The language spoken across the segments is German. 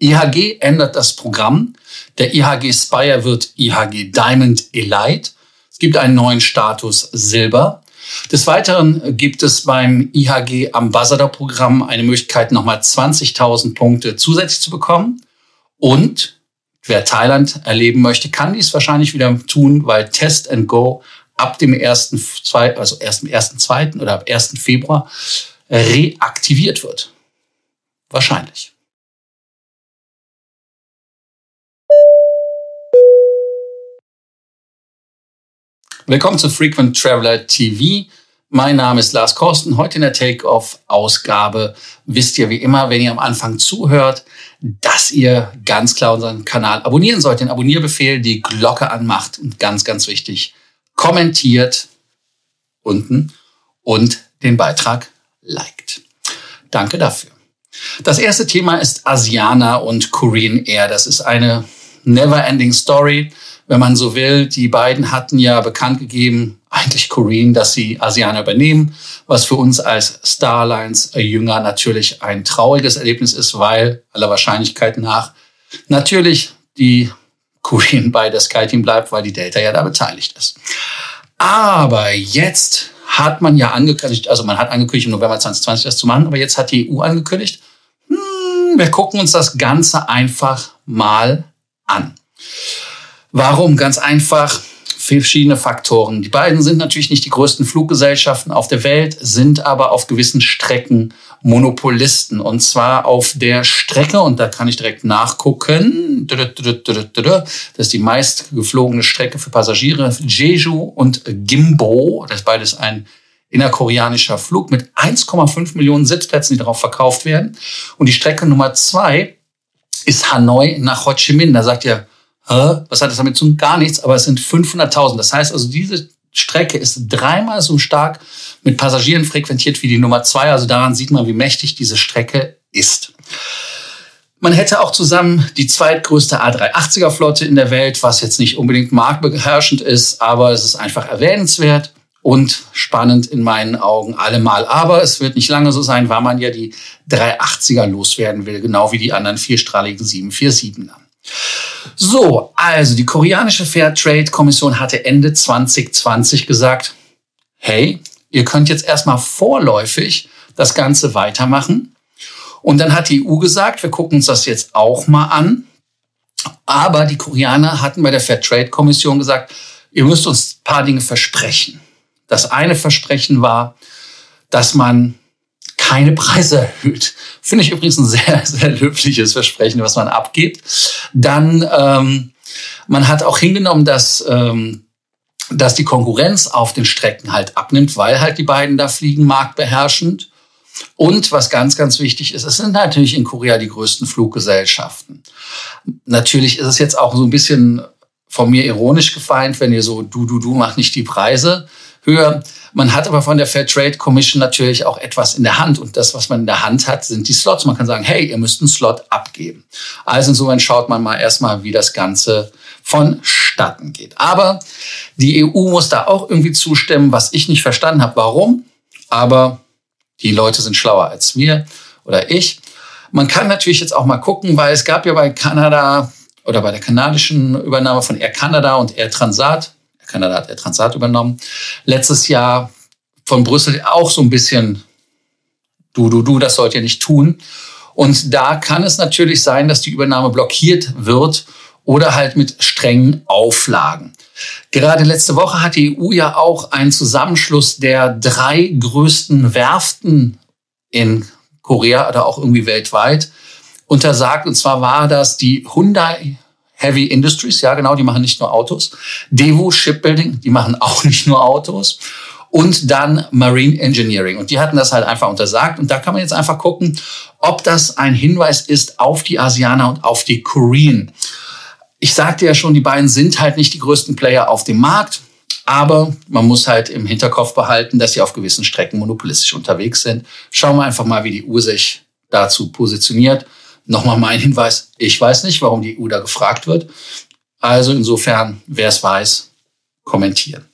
IHG ändert das Programm. Der IHG Spire wird IHG Diamond Elite. Es gibt einen neuen Status Silber. Des Weiteren gibt es beim IHG Ambassador Programm eine Möglichkeit, nochmal 20.000 Punkte zusätzlich zu bekommen. Und wer Thailand erleben möchte, kann dies wahrscheinlich wieder tun, weil Test and Go ab dem 1., also erst im 1.2. oder ab 1. Februar reaktiviert wird. Wahrscheinlich. Willkommen zu Frequent Traveler TV. Mein Name ist Lars Korsten. Heute in der Take-Off-Ausgabe wisst ihr wie immer, wenn ihr am Anfang zuhört, dass ihr ganz klar unseren Kanal abonnieren sollt. Den Abonnierbefehl, die Glocke anmacht und ganz, ganz wichtig, kommentiert unten und den Beitrag liked. Danke dafür. Das erste Thema ist Asiana und Korean Air. Das ist eine never-ending Story wenn man so will. Die beiden hatten ja bekannt gegeben, eigentlich Korean, dass sie Asianer übernehmen, was für uns als Starlines Jünger natürlich ein trauriges Erlebnis ist, weil aller Wahrscheinlichkeit nach natürlich die Korean bei der SkyTeam bleibt, weil die Delta ja da beteiligt ist. Aber jetzt hat man ja angekündigt, also man hat angekündigt, im November 2020 das zu machen, aber jetzt hat die EU angekündigt, hm, wir gucken uns das Ganze einfach mal an. Warum? Ganz einfach verschiedene Faktoren. Die beiden sind natürlich nicht die größten Fluggesellschaften auf der Welt, sind aber auf gewissen Strecken Monopolisten. Und zwar auf der Strecke, und da kann ich direkt nachgucken, das ist die meist geflogene Strecke für Passagiere, Jeju und Gimbo. Das ist beides ein innerkoreanischer Flug mit 1,5 Millionen Sitzplätzen, die darauf verkauft werden. Und die Strecke Nummer zwei ist Hanoi nach Ho Chi Minh. Da sagt ihr, was hat das damit zu tun? Gar nichts, aber es sind 500.000. Das heißt also, diese Strecke ist dreimal so stark mit Passagieren frequentiert wie die Nummer zwei. Also daran sieht man, wie mächtig diese Strecke ist. Man hätte auch zusammen die zweitgrößte A380er Flotte in der Welt, was jetzt nicht unbedingt marktbeherrschend ist, aber es ist einfach erwähnenswert und spannend in meinen Augen allemal. Aber es wird nicht lange so sein, weil man ja die 380er loswerden will, genau wie die anderen vierstrahligen 747er. So, also die koreanische Fairtrade-Kommission hatte Ende 2020 gesagt, hey, ihr könnt jetzt erstmal vorläufig das Ganze weitermachen. Und dann hat die EU gesagt, wir gucken uns das jetzt auch mal an. Aber die Koreaner hatten bei der Fairtrade-Kommission gesagt, ihr müsst uns ein paar Dinge versprechen. Das eine Versprechen war, dass man keine Preise erhöht. Finde ich übrigens ein sehr, sehr löbliches Versprechen, was man abgibt. Dann, ähm, man hat auch hingenommen, dass, ähm, dass die Konkurrenz auf den Strecken halt abnimmt, weil halt die beiden da fliegen marktbeherrschend. Und was ganz, ganz wichtig ist, es sind natürlich in Korea die größten Fluggesellschaften. Natürlich ist es jetzt auch so ein bisschen von mir ironisch gefeind, wenn ihr so, du, du, du, mach nicht die Preise höher. Man hat aber von der Fair Trade Commission natürlich auch etwas in der Hand. Und das, was man in der Hand hat, sind die Slots. Man kann sagen, hey, ihr müsst einen Slot abgeben. Also insofern schaut man mal erstmal, wie das Ganze vonstatten geht. Aber die EU muss da auch irgendwie zustimmen, was ich nicht verstanden habe, warum. Aber die Leute sind schlauer als wir oder ich. Man kann natürlich jetzt auch mal gucken, weil es gab ja bei Kanada oder bei der kanadischen Übernahme von Air Canada und Air Transat Kanada hat Air Transat übernommen. Letztes Jahr von Brüssel auch so ein bisschen, du, du, du, das sollt ihr nicht tun. Und da kann es natürlich sein, dass die Übernahme blockiert wird oder halt mit strengen Auflagen. Gerade letzte Woche hat die EU ja auch einen Zusammenschluss der drei größten Werften in Korea oder auch irgendwie weltweit untersagt. Und zwar war das die Hyundai Heavy Industries, ja genau, die machen nicht nur Autos. Devo Shipbuilding, die machen auch nicht nur Autos. Und dann Marine Engineering. Und die hatten das halt einfach untersagt. Und da kann man jetzt einfach gucken, ob das ein Hinweis ist auf die Asianer und auf die Korean. Ich sagte ja schon, die beiden sind halt nicht die größten Player auf dem Markt. Aber man muss halt im Hinterkopf behalten, dass sie auf gewissen Strecken monopolistisch unterwegs sind. Schauen wir einfach mal, wie die Uhr sich dazu positioniert. Nochmal mein Hinweis, ich weiß nicht, warum die EU da gefragt wird. Also insofern, wer es weiß, kommentieren.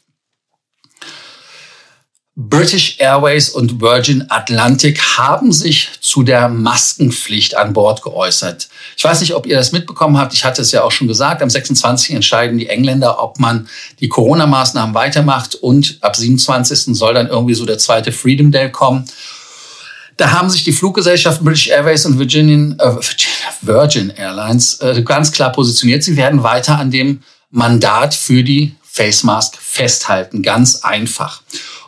British Airways und Virgin Atlantic haben sich zu der Maskenpflicht an Bord geäußert. Ich weiß nicht, ob ihr das mitbekommen habt. Ich hatte es ja auch schon gesagt. Am 26. entscheiden die Engländer, ob man die Corona-Maßnahmen weitermacht und ab 27. soll dann irgendwie so der zweite Freedom Day kommen. Da haben sich die Fluggesellschaften British Airways und Virgin, äh, Virgin Airlines äh, ganz klar positioniert. Sie werden weiter an dem Mandat für die Face Mask festhalten. Ganz einfach.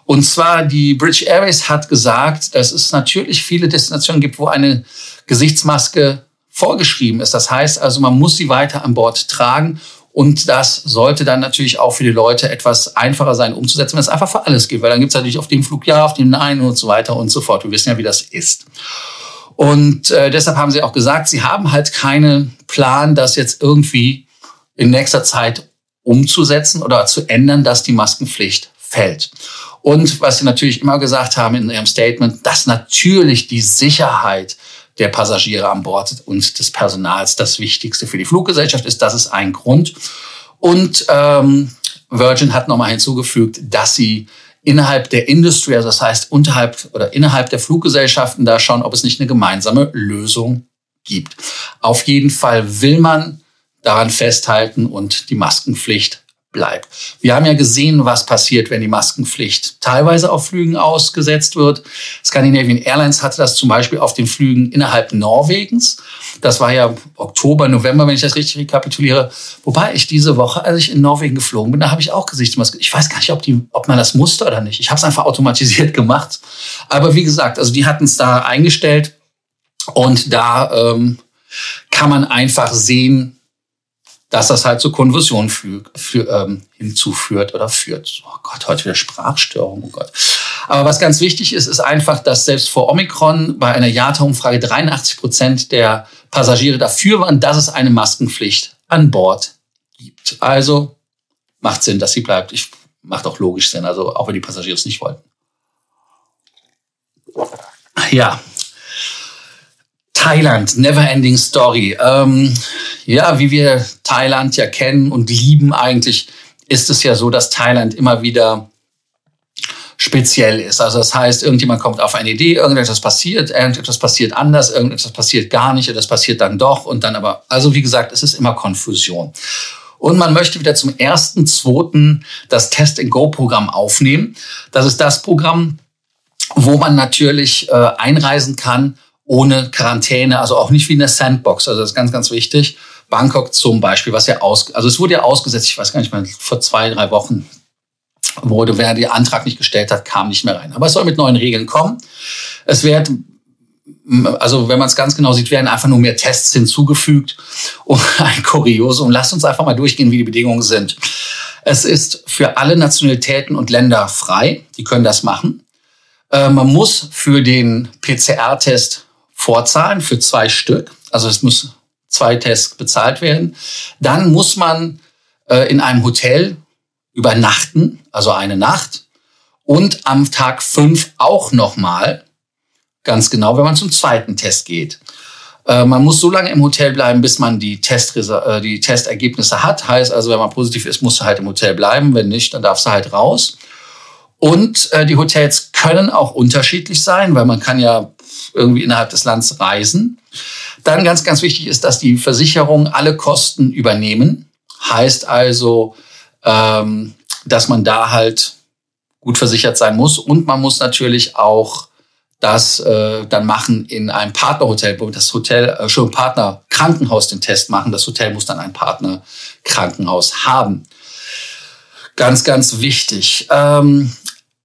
Und zwar die British Airways hat gesagt, dass es natürlich viele Destinationen gibt, wo eine Gesichtsmaske vorgeschrieben ist. Das heißt also, man muss sie weiter an Bord tragen. Und das sollte dann natürlich auch für die Leute etwas einfacher sein umzusetzen, wenn es einfach für alles geht. Weil dann gibt es natürlich auf dem Flug ja, auf dem Nein und so weiter und so fort. Wir wissen ja, wie das ist. Und äh, deshalb haben sie auch gesagt, sie haben halt keinen Plan, das jetzt irgendwie in nächster Zeit umzusetzen oder zu ändern, dass die Maskenpflicht fällt. Und was sie natürlich immer gesagt haben in ihrem Statement, dass natürlich die Sicherheit der Passagiere an Bord und des Personals das Wichtigste für die Fluggesellschaft ist. Das ist ein Grund. Und ähm, Virgin hat nochmal hinzugefügt, dass sie innerhalb der Industrie, also das heißt unterhalb oder innerhalb der Fluggesellschaften da schauen, ob es nicht eine gemeinsame Lösung gibt. Auf jeden Fall will man daran festhalten und die Maskenpflicht bleibt. Wir haben ja gesehen, was passiert, wenn die Maskenpflicht teilweise auf Flügen ausgesetzt wird. Scandinavian Airlines hatte das zum Beispiel auf den Flügen innerhalb Norwegens. Das war ja Oktober, November, wenn ich das richtig rekapituliere. Wobei ich diese Woche, als ich in Norwegen geflogen bin, da habe ich auch Gesichtsmaske. Ich weiß gar nicht, ob, die, ob man das musste oder nicht. Ich habe es einfach automatisiert gemacht. Aber wie gesagt, also die hatten es da eingestellt und da ähm, kann man einfach sehen, dass das halt zur Konversion für, für, ähm, hinzuführt oder führt. Oh Gott, heute wieder Sprachstörung, oh Gott. Aber was ganz wichtig ist, ist einfach, dass selbst vor Omikron bei einer JATA-Umfrage 83 Prozent der Passagiere dafür waren, dass es eine Maskenpflicht an Bord gibt. Also macht Sinn, dass sie bleibt. Ich macht auch logisch Sinn, also auch wenn die Passagiere es nicht wollten. Ja, Thailand, Neverending Story. Ähm, ja, wie wir Thailand ja kennen und lieben eigentlich, ist es ja so, dass Thailand immer wieder speziell ist. Also das heißt, irgendjemand kommt auf eine Idee, irgendetwas passiert, irgendetwas passiert anders, irgendetwas passiert gar nicht, das passiert dann doch und dann aber, also wie gesagt, es ist immer Konfusion. Und man möchte wieder zum ersten, zweiten das Test-and-Go-Programm aufnehmen. Das ist das Programm, wo man natürlich äh, einreisen kann ohne Quarantäne, also auch nicht wie in der Sandbox. Also das ist ganz, ganz wichtig. Bangkok zum Beispiel, was ja aus, also es wurde ja ausgesetzt, ich weiß gar nicht mehr, vor zwei, drei Wochen wurde, wer den Antrag nicht gestellt hat, kam nicht mehr rein. Aber es soll mit neuen Regeln kommen. Es wird, also wenn man es ganz genau sieht, werden einfach nur mehr Tests hinzugefügt und ein Kuriosum. Lasst uns einfach mal durchgehen, wie die Bedingungen sind. Es ist für alle Nationalitäten und Länder frei. Die können das machen. Äh, man muss für den PCR-Test vorzahlen für zwei Stück. Also es muss zwei Tests bezahlt werden. Dann muss man äh, in einem Hotel übernachten, also eine Nacht. Und am Tag fünf auch nochmal, ganz genau, wenn man zum zweiten Test geht. Äh, man muss so lange im Hotel bleiben, bis man die, Testreser äh, die Testergebnisse hat. Heißt also, wenn man positiv ist, muss du halt im Hotel bleiben. Wenn nicht, dann darfst du halt raus. Und äh, die Hotels können auch unterschiedlich sein, weil man kann ja irgendwie innerhalb des Landes reisen. Dann ganz, ganz wichtig ist, dass die Versicherungen alle Kosten übernehmen. Heißt also, ähm, dass man da halt gut versichert sein muss. Und man muss natürlich auch das äh, dann machen in einem Partnerhotel, wo das Hotel äh, schon Partner Krankenhaus den Test machen. Das Hotel muss dann ein Partner Krankenhaus haben. Ganz, ganz wichtig. Ähm,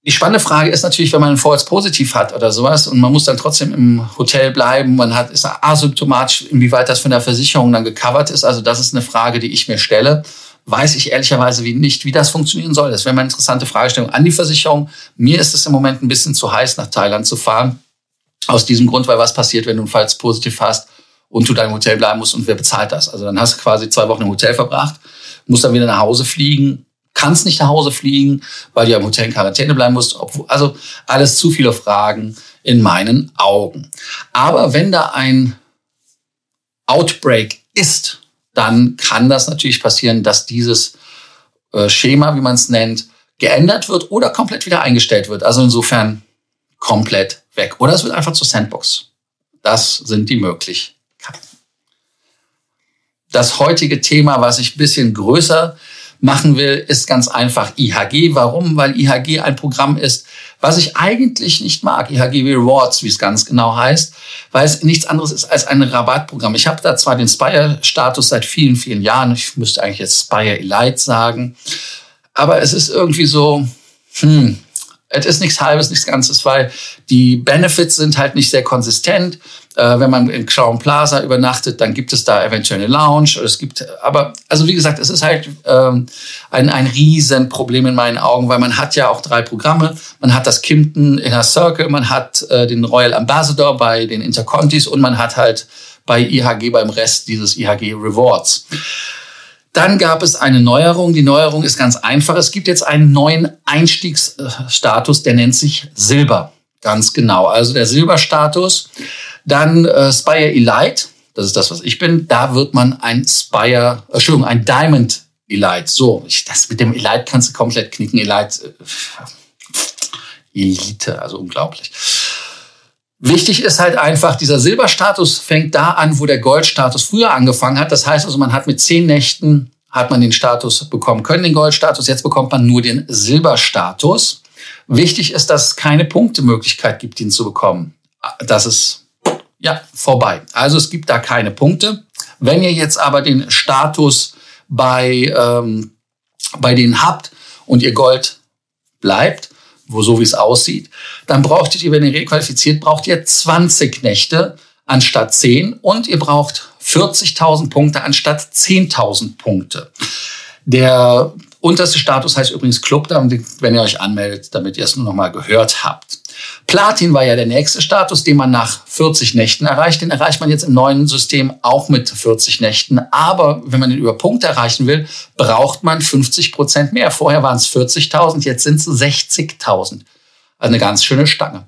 die spannende Frage ist natürlich, wenn man ein False Positiv hat oder sowas und man muss dann trotzdem im Hotel bleiben, man hat, ist asymptomatisch, inwieweit das von der Versicherung dann gecovert ist. Also das ist eine Frage, die ich mir stelle. Weiß ich ehrlicherweise wie nicht, wie das funktionieren soll. Das wäre mal eine interessante Fragestellung an die Versicherung. Mir ist es im Moment ein bisschen zu heiß, nach Thailand zu fahren. Aus diesem Grund, weil was passiert, wenn du ein False Positiv hast und du deinem Hotel bleiben musst und wer bezahlt das? Also dann hast du quasi zwei Wochen im Hotel verbracht, musst dann wieder nach Hause fliegen, kannst nicht nach Hause fliegen, weil du ja im Hotel in Quarantäne bleiben musst. Also alles zu viele Fragen in meinen Augen. Aber wenn da ein Outbreak ist, dann kann das natürlich passieren, dass dieses äh, Schema, wie man es nennt, geändert wird oder komplett wieder eingestellt wird. Also insofern komplett weg. Oder es wird einfach zur Sandbox Das sind die Möglichkeiten. Das heutige Thema, was ich ein bisschen größer machen will, ist ganz einfach IHG. Warum? Weil IHG ein Programm ist, was ich eigentlich nicht mag. IHG Rewards, wie es ganz genau heißt, weil es nichts anderes ist als ein Rabattprogramm. Ich habe da zwar den Spire-Status seit vielen, vielen Jahren. Ich müsste eigentlich jetzt Spire Elite sagen. Aber es ist irgendwie so, hm, es ist nichts Halbes, nichts Ganzes, weil die Benefits sind halt nicht sehr konsistent. Äh, wenn man in Crown Plaza übernachtet, dann gibt es da eventuell eine Lounge. Es gibt, aber also wie gesagt, es ist halt ähm, ein, ein Riesenproblem in meinen Augen, weil man hat ja auch drei Programme. Man hat das Kimpton Inner Circle, man hat äh, den Royal Ambassador bei den Intercontis und man hat halt bei IHG beim Rest dieses IHG Rewards. Dann gab es eine Neuerung. Die Neuerung ist ganz einfach. Es gibt jetzt einen neuen Einstiegsstatus, der nennt sich Silber. Ganz genau. Also der Silberstatus. Dann äh, Spire Elite. Das ist das, was ich bin. Da wird man ein Spire, Entschuldigung, ein Diamond Elite. So, ich, das mit dem Elite kannst du komplett knicken. Elite, äh, Elite, also unglaublich. Wichtig ist halt einfach, dieser Silberstatus fängt da an, wo der Goldstatus früher angefangen hat. Das heißt also, man hat mit zehn Nächten hat man den Status bekommen können, den Goldstatus. Jetzt bekommt man nur den Silberstatus. Wichtig ist, dass es keine Punktemöglichkeit gibt, ihn zu bekommen. Das ist ja vorbei. Also es gibt da keine Punkte. Wenn ihr jetzt aber den Status bei, ähm, bei denen habt und ihr Gold bleibt, wo so wie es aussieht, dann braucht ihr, wenn ihr requalifiziert, braucht ihr 20 Nächte anstatt 10 und ihr braucht 40.000 Punkte anstatt 10.000 Punkte. Der unterste Status heißt übrigens Club, wenn ihr euch anmeldet, damit ihr es nur noch mal gehört habt. Platin war ja der nächste Status, den man nach 40 Nächten erreicht. Den erreicht man jetzt im neuen System auch mit 40 Nächten. Aber wenn man den über Punkte erreichen will, braucht man 50 Prozent mehr. Vorher waren es 40.000, jetzt sind es 60.000. Also eine ganz schöne Stange.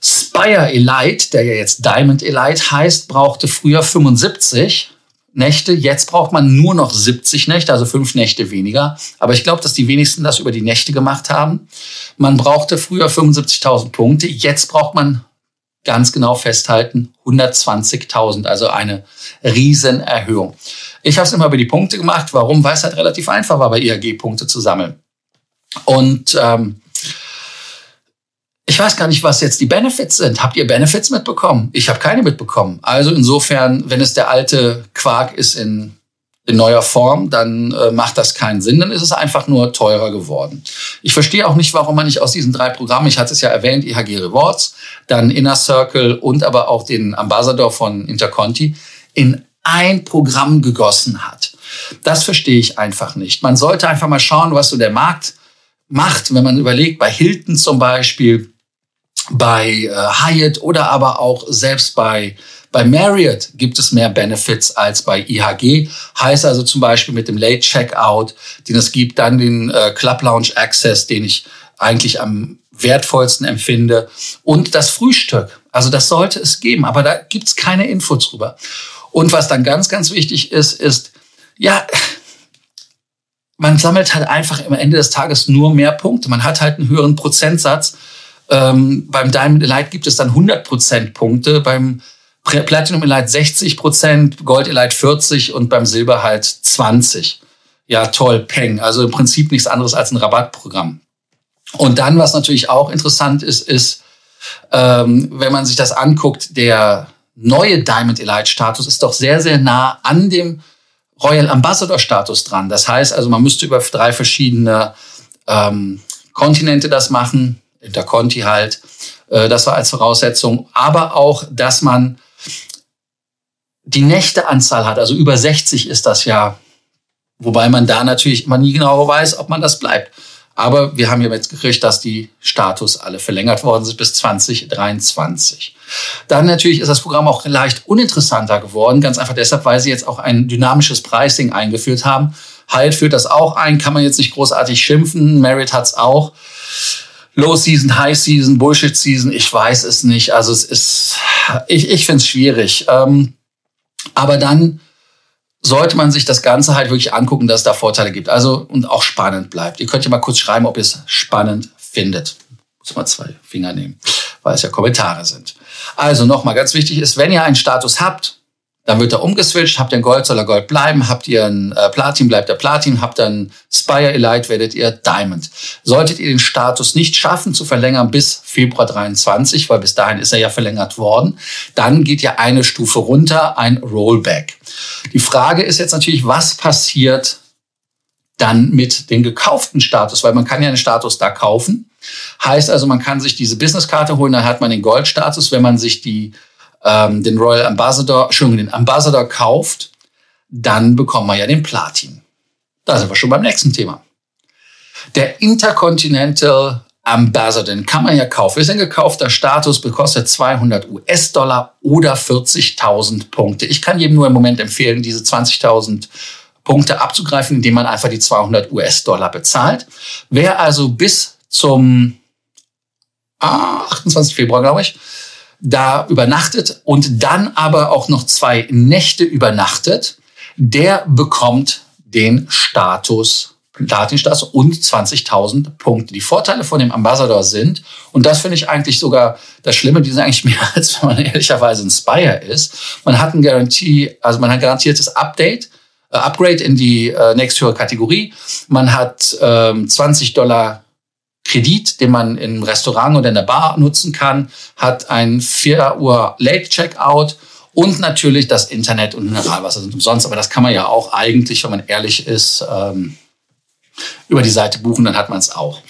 Spire Elite, der ja jetzt Diamond Elite heißt, brauchte früher 75 Nächte. Jetzt braucht man nur noch 70 Nächte, also fünf Nächte weniger. Aber ich glaube, dass die wenigsten das über die Nächte gemacht haben. Man brauchte früher 75.000 Punkte. Jetzt braucht man ganz genau festhalten 120.000, also eine Riesenerhöhung. Ich habe es immer über die Punkte gemacht. Warum? Weil es halt relativ einfach war, bei IAG Punkte zu sammeln. Und ähm, ich weiß gar nicht, was jetzt die Benefits sind. Habt ihr Benefits mitbekommen? Ich habe keine mitbekommen. Also insofern, wenn es der alte Quark ist in, in neuer Form, dann äh, macht das keinen Sinn. Dann ist es einfach nur teurer geworden. Ich verstehe auch nicht, warum man nicht aus diesen drei Programmen, ich hatte es ja erwähnt, IHG Rewards, dann Inner Circle und aber auch den Ambassador von Interconti, in ein Programm gegossen hat. Das verstehe ich einfach nicht. Man sollte einfach mal schauen, was so der Markt macht, wenn man überlegt, bei Hilton zum Beispiel, bei äh, Hyatt oder aber auch selbst bei bei Marriott gibt es mehr Benefits als bei IHG. Heißt also zum Beispiel mit dem Late Checkout, den es gibt, dann den äh, Club Lounge Access, den ich eigentlich am wertvollsten empfinde und das Frühstück. Also das sollte es geben, aber da gibt's keine Info drüber. Und was dann ganz, ganz wichtig ist, ist, ja, man sammelt halt einfach am Ende des Tages nur mehr Punkte. Man hat halt einen höheren Prozentsatz ähm, beim Diamond Elite gibt es dann 100% Punkte, beim Platinum Elite 60% Gold Elite 40 und beim Silber halt 20. Ja, toll, Peng. Also im Prinzip nichts anderes als ein Rabattprogramm. Und dann, was natürlich auch interessant ist, ist, ähm, wenn man sich das anguckt, der neue Diamond Elite Status ist doch sehr, sehr nah an dem Royal Ambassador Status dran. Das heißt also, man müsste über drei verschiedene ähm, Kontinente das machen. Interconti halt. Äh, das war als Voraussetzung. Aber auch, dass man die Nächteanzahl hat. Also über 60 ist das ja. Wobei man da natürlich immer nie genau weiß, ob man das bleibt. Aber wir haben ja jetzt gekriegt, dass die Status alle verlängert worden sind bis 2023. Dann natürlich ist das Programm auch leicht uninteressanter geworden, ganz einfach deshalb, weil sie jetzt auch ein dynamisches Pricing eingeführt haben. Halt führt das auch ein, kann man jetzt nicht großartig schimpfen. Merit hat's auch. Low Season, High Season, Bullshit Season, ich weiß es nicht. Also es ist, ich, ich finde es schwierig. Ähm, aber dann sollte man sich das Ganze halt wirklich angucken, dass es da Vorteile gibt. Also und auch spannend bleibt. Ihr könnt ja mal kurz schreiben, ob ihr es spannend findet. Muss mal zwei Finger nehmen. weil es ja Kommentare sind. Also nochmal ganz wichtig ist, wenn ihr einen Status habt, dann wird er umgeswitcht. Habt ihr ein Gold, soll er Gold bleiben. Habt ihr ein äh, Platin, bleibt er Platin. Habt ihr ein Spire Elite, werdet ihr Diamond. Solltet ihr den Status nicht schaffen zu verlängern bis Februar 23, weil bis dahin ist er ja verlängert worden, dann geht ja eine Stufe runter, ein Rollback. Die Frage ist jetzt natürlich, was passiert dann mit dem gekauften Status, weil man kann ja einen Status da kaufen. Heißt also, man kann sich diese Businesskarte holen, dann hat man den Goldstatus. Wenn man sich die ähm, den Royal Ambassador, Entschuldigung, den Ambassador kauft, dann bekommt man ja den Platin. Da sind wir schon beim nächsten Thema. Der Intercontinental Ambassador, den kann man ja kaufen. Ist ein gekaufter Status, bekostet 200 US-Dollar oder 40.000 Punkte. Ich kann jedem nur im Moment empfehlen, diese 20.000 Punkte abzugreifen, indem man einfach die 200 US-Dollar bezahlt. Wer also bis zum 28. Februar, glaube ich, da übernachtet und dann aber auch noch zwei Nächte übernachtet, der bekommt den Status Platin-Status und 20.000 Punkte. Die Vorteile von dem Ambassador sind, und das finde ich eigentlich sogar das Schlimme, die sind eigentlich mehr, als wenn man ehrlicherweise ein Spire ist. Man hat ein Garantie, also man hat garantiertes Update, äh, Upgrade in die äh, nächsthöhere Kategorie. Man hat ähm, 20 Dollar Kredit, den man im Restaurant oder in der Bar nutzen kann, hat ein 4 Uhr Late Checkout und natürlich das Internet und Mineralwasser sind umsonst. Aber das kann man ja auch eigentlich, wenn man ehrlich ist, ähm, über die Seite buchen, dann hat man es auch.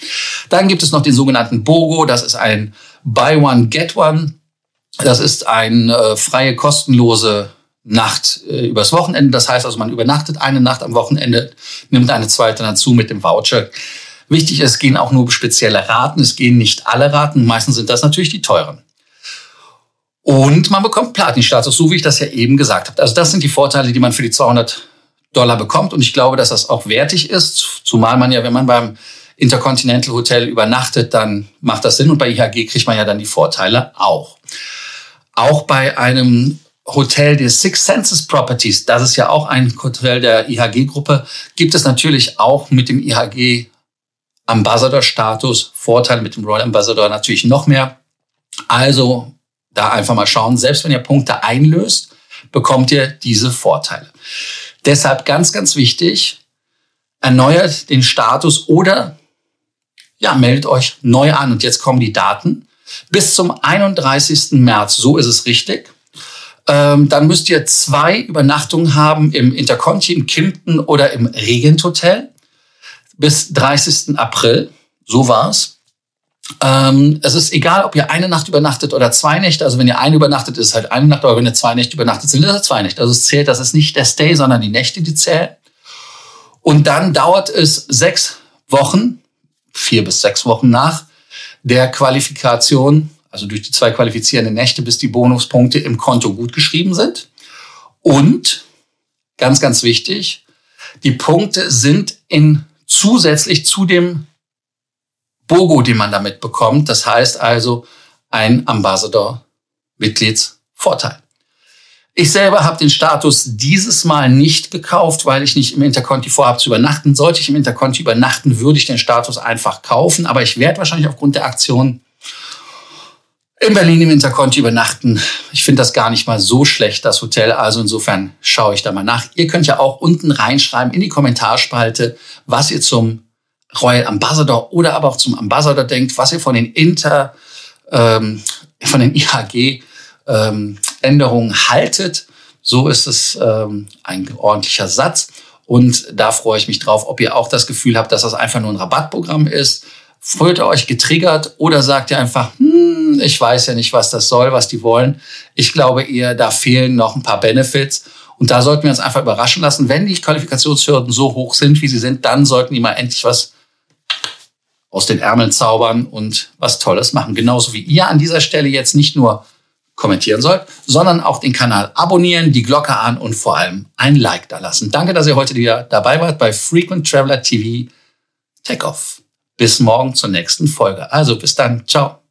Dann gibt es noch den sogenannten BOGO, das ist ein Buy One, Get One. Das ist eine äh, freie, kostenlose Nacht äh, übers Wochenende. Das heißt also, man übernachtet eine Nacht am Wochenende, nimmt eine zweite dazu mit dem Voucher. Wichtig ist, es gehen auch nur spezielle Raten. Es gehen nicht alle Raten. Meistens sind das natürlich die teuren. Und man bekommt Platin-Status, so wie ich das ja eben gesagt habe. Also das sind die Vorteile, die man für die 200 Dollar bekommt. Und ich glaube, dass das auch wertig ist. Zumal man ja, wenn man beim Intercontinental Hotel übernachtet, dann macht das Sinn. Und bei IHG kriegt man ja dann die Vorteile auch. Auch bei einem Hotel der Six Senses Properties, das ist ja auch ein Hotel der IHG-Gruppe, gibt es natürlich auch mit dem IHG Ambassador-Status. Vorteile mit dem Royal Ambassador natürlich noch mehr. Also da einfach mal schauen. Selbst wenn ihr Punkte einlöst, bekommt ihr diese Vorteile. Deshalb ganz, ganz wichtig, erneuert den Status oder ja, meldet euch neu an. Und jetzt kommen die Daten. Bis zum 31. März, so ist es richtig. Ähm, dann müsst ihr zwei Übernachtungen haben im Interconti, im Kimpton oder im Regent Hotel bis 30. April. So war's. Ähm, es ist egal, ob ihr eine Nacht übernachtet oder zwei Nächte. Also wenn ihr eine übernachtet, ist halt eine Nacht, aber wenn ihr zwei Nächte übernachtet, sind es zwei Nächte. Also es zählt, das ist nicht der Stay, sondern die Nächte, die zählen. Und dann dauert es sechs Wochen, vier bis sechs Wochen nach der Qualifikation, also durch die zwei qualifizierenden Nächte, bis die Bonuspunkte im Konto gut geschrieben sind. Und ganz, ganz wichtig, die Punkte sind in zusätzlich zu dem BOGO, den man damit bekommt. Das heißt also ein Ambassador-Mitgliedsvorteil. Ich selber habe den Status dieses Mal nicht gekauft, weil ich nicht im Interconti vorhabe zu übernachten. Sollte ich im Interconti übernachten, würde ich den Status einfach kaufen. Aber ich werde wahrscheinlich aufgrund der Aktion in Berlin im Interconti übernachten. Ich finde das gar nicht mal so schlecht, das Hotel. Also insofern schaue ich da mal nach. Ihr könnt ja auch unten reinschreiben in die Kommentarspalte, was ihr zum Royal Ambassador oder aber auch zum Ambassador denkt, was ihr von den Inter, ähm, von den IHG ähm, Änderungen haltet. So ist es ähm, ein ordentlicher Satz. Und da freue ich mich drauf, ob ihr auch das Gefühl habt, dass das einfach nur ein Rabattprogramm ist. Fühlt ihr euch getriggert oder sagt ihr einfach, hm, ich weiß ja nicht, was das soll, was die wollen. Ich glaube eher, da fehlen noch ein paar Benefits. Und da sollten wir uns einfach überraschen lassen. Wenn die Qualifikationshürden so hoch sind, wie sie sind, dann sollten die mal endlich was aus den Ärmeln zaubern und was Tolles machen. Genauso wie ihr an dieser Stelle jetzt nicht nur kommentieren sollt, sondern auch den Kanal abonnieren, die Glocke an und vor allem ein Like da lassen. Danke, dass ihr heute wieder dabei wart bei Frequent Traveler TV Take Off. Bis morgen zur nächsten Folge. Also bis dann. Ciao.